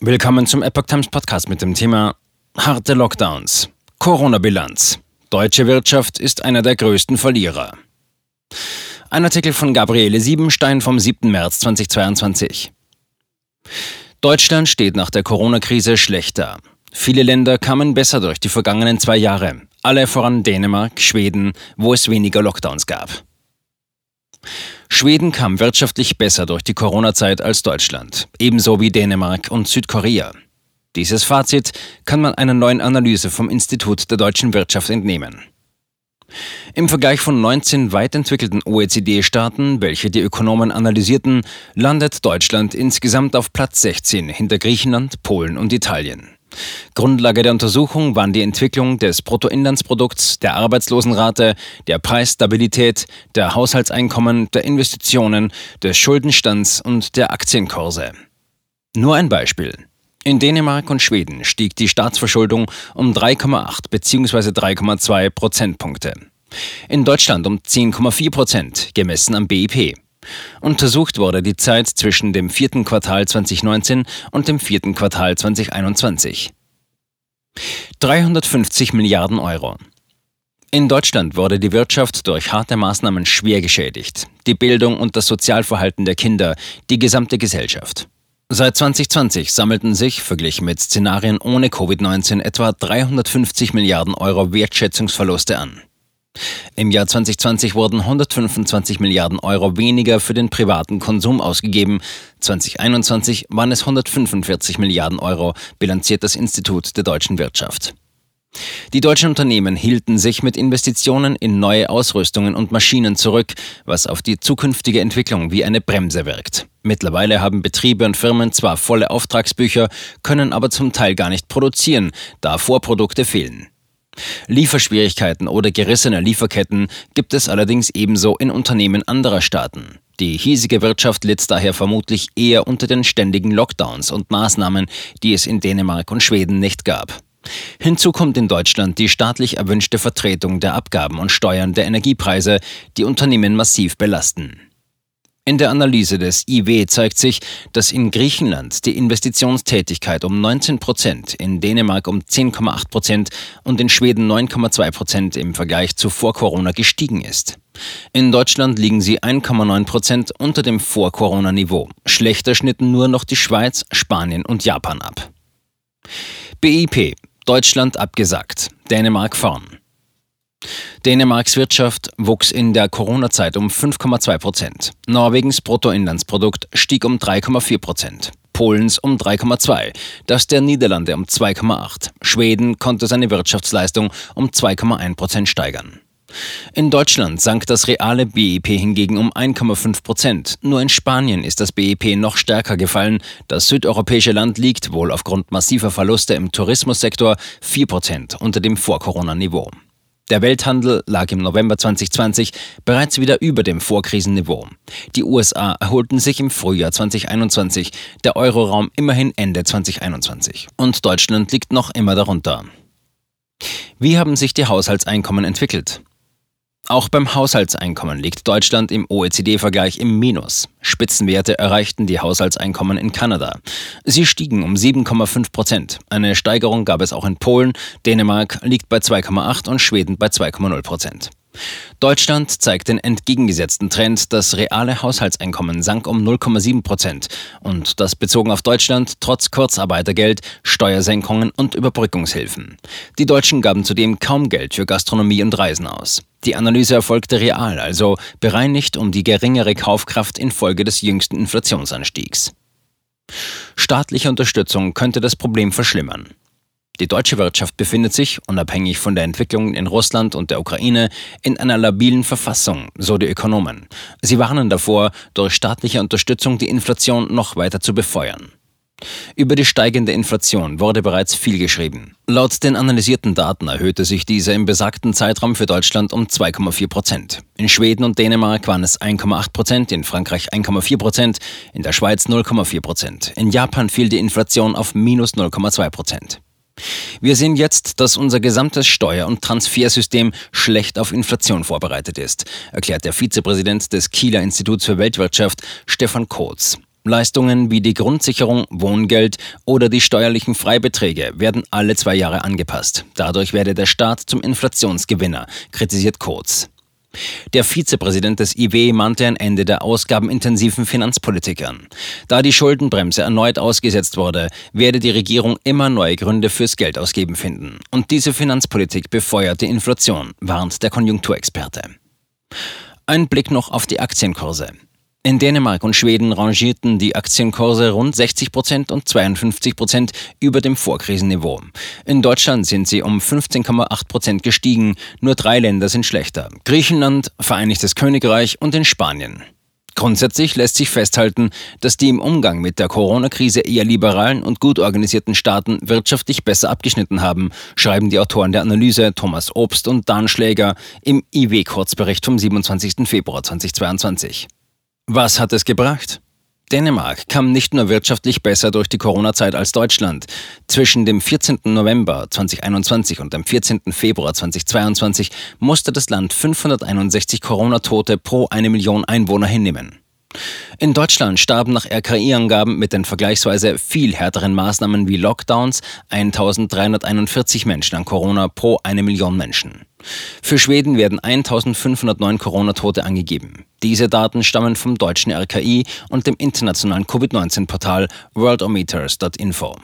Willkommen zum Epoch Times Podcast mit dem Thema Harte Lockdowns. Corona-Bilanz. Deutsche Wirtschaft ist einer der größten Verlierer. Ein Artikel von Gabriele Siebenstein vom 7. März 2022. Deutschland steht nach der Corona-Krise schlechter. Viele Länder kamen besser durch die vergangenen zwei Jahre. Alle voran Dänemark, Schweden, wo es weniger Lockdowns gab. Schweden kam wirtschaftlich besser durch die Corona-Zeit als Deutschland, ebenso wie Dänemark und Südkorea. Dieses Fazit kann man einer neuen Analyse vom Institut der deutschen Wirtschaft entnehmen. Im Vergleich von 19 weit entwickelten OECD-Staaten, welche die Ökonomen analysierten, landet Deutschland insgesamt auf Platz 16 hinter Griechenland, Polen und Italien. Grundlage der Untersuchung waren die Entwicklung des Bruttoinlandsprodukts, der Arbeitslosenrate, der Preisstabilität, der Haushaltseinkommen, der Investitionen, des Schuldenstands und der Aktienkurse. Nur ein Beispiel. In Dänemark und Schweden stieg die Staatsverschuldung um 3,8 bzw. 3,2 Prozentpunkte. In Deutschland um 10,4 Prozent, gemessen am BIP. Untersucht wurde die Zeit zwischen dem vierten Quartal 2019 und dem vierten Quartal 2021. 350 Milliarden Euro. In Deutschland wurde die Wirtschaft durch harte Maßnahmen schwer geschädigt. Die Bildung und das Sozialverhalten der Kinder, die gesamte Gesellschaft. Seit 2020 sammelten sich, verglichen mit Szenarien ohne Covid-19, etwa 350 Milliarden Euro Wertschätzungsverluste an. Im Jahr 2020 wurden 125 Milliarden Euro weniger für den privaten Konsum ausgegeben. 2021 waren es 145 Milliarden Euro, bilanziert das Institut der deutschen Wirtschaft. Die deutschen Unternehmen hielten sich mit Investitionen in neue Ausrüstungen und Maschinen zurück, was auf die zukünftige Entwicklung wie eine Bremse wirkt. Mittlerweile haben Betriebe und Firmen zwar volle Auftragsbücher, können aber zum Teil gar nicht produzieren, da Vorprodukte fehlen. Lieferschwierigkeiten oder gerissene Lieferketten gibt es allerdings ebenso in Unternehmen anderer Staaten. Die hiesige Wirtschaft litt daher vermutlich eher unter den ständigen Lockdowns und Maßnahmen, die es in Dänemark und Schweden nicht gab. Hinzu kommt in Deutschland die staatlich erwünschte Vertretung der Abgaben und Steuern der Energiepreise, die Unternehmen massiv belasten. In der Analyse des IW zeigt sich, dass in Griechenland die Investitionstätigkeit um 19 Prozent, in Dänemark um 10,8 Prozent und in Schweden 9,2 Prozent im Vergleich zu vor Corona gestiegen ist. In Deutschland liegen sie 1,9 Prozent unter dem Vor-Corona-Niveau. Schlechter schnitten nur noch die Schweiz, Spanien und Japan ab. BIP Deutschland abgesagt, Dänemark vorn. Dänemarks Wirtschaft wuchs in der Corona-Zeit um 5,2 Prozent. Norwegens Bruttoinlandsprodukt stieg um 3,4 Prozent. Polens um 3,2, das der Niederlande um 2,8. Schweden konnte seine Wirtschaftsleistung um 2,1 Prozent steigern. In Deutschland sank das reale BIP hingegen um 1,5 Prozent. Nur in Spanien ist das BIP noch stärker gefallen. Das südeuropäische Land liegt wohl aufgrund massiver Verluste im Tourismussektor 4 Prozent unter dem Vor-Corona-Niveau. Der Welthandel lag im November 2020 bereits wieder über dem Vorkrisenniveau. Die USA erholten sich im Frühjahr 2021, der Euroraum immerhin Ende 2021. Und Deutschland liegt noch immer darunter. Wie haben sich die Haushaltseinkommen entwickelt? Auch beim Haushaltseinkommen liegt Deutschland im OECD-Vergleich im Minus. Spitzenwerte erreichten die Haushaltseinkommen in Kanada. Sie stiegen um 7,5 Prozent. Eine Steigerung gab es auch in Polen. Dänemark liegt bei 2,8 und Schweden bei 2,0 Prozent. Deutschland zeigt den entgegengesetzten Trend. Das reale Haushaltseinkommen sank um 0,7 Prozent. Und das bezogen auf Deutschland trotz Kurzarbeitergeld, Steuersenkungen und Überbrückungshilfen. Die Deutschen gaben zudem kaum Geld für Gastronomie und Reisen aus. Die Analyse erfolgte real, also bereinigt um die geringere Kaufkraft infolge des jüngsten Inflationsanstiegs. Staatliche Unterstützung könnte das Problem verschlimmern. Die deutsche Wirtschaft befindet sich, unabhängig von der Entwicklung in Russland und der Ukraine, in einer labilen Verfassung, so die Ökonomen. Sie warnen davor, durch staatliche Unterstützung die Inflation noch weiter zu befeuern. Über die steigende Inflation wurde bereits viel geschrieben. Laut den analysierten Daten erhöhte sich diese im besagten Zeitraum für Deutschland um 2,4 Prozent. In Schweden und Dänemark waren es 1,8 Prozent, in Frankreich 1,4 Prozent, in der Schweiz 0,4 Prozent. In Japan fiel die Inflation auf minus 0,2 Prozent. Wir sehen jetzt, dass unser gesamtes Steuer- und Transfersystem schlecht auf Inflation vorbereitet ist, erklärt der Vizepräsident des Kieler Instituts für Weltwirtschaft, Stefan Kotz. Leistungen wie die Grundsicherung, Wohngeld oder die steuerlichen Freibeträge werden alle zwei Jahre angepasst. Dadurch werde der Staat zum Inflationsgewinner, kritisiert Kurz. Der Vizepräsident des IW mahnte ein Ende der ausgabenintensiven Finanzpolitik an. Da die Schuldenbremse erneut ausgesetzt wurde, werde die Regierung immer neue Gründe fürs Geldausgeben finden. Und diese Finanzpolitik befeuert die Inflation, warnt der Konjunkturexperte. Ein Blick noch auf die Aktienkurse. In Dänemark und Schweden rangierten die Aktienkurse rund 60 Prozent und 52 Prozent über dem Vorkrisenniveau. In Deutschland sind sie um 15,8 Prozent gestiegen. Nur drei Länder sind schlechter. Griechenland, Vereinigtes Königreich und in Spanien. Grundsätzlich lässt sich festhalten, dass die im Umgang mit der Corona-Krise eher liberalen und gut organisierten Staaten wirtschaftlich besser abgeschnitten haben, schreiben die Autoren der Analyse Thomas Obst und Dan Schläger im IW-Kurzbericht vom 27. Februar 2022. Was hat es gebracht? Dänemark kam nicht nur wirtschaftlich besser durch die Corona-Zeit als Deutschland. Zwischen dem 14. November 2021 und dem 14. Februar 2022 musste das Land 561 Corona-Tote pro eine Million Einwohner hinnehmen. In Deutschland starben nach RKI-Angaben mit den vergleichsweise viel härteren Maßnahmen wie Lockdowns 1341 Menschen an Corona pro eine Million Menschen. Für Schweden werden 1509 Corona-Tote angegeben. Diese Daten stammen vom deutschen RKI und dem internationalen Covid-19-Portal worldometers.info.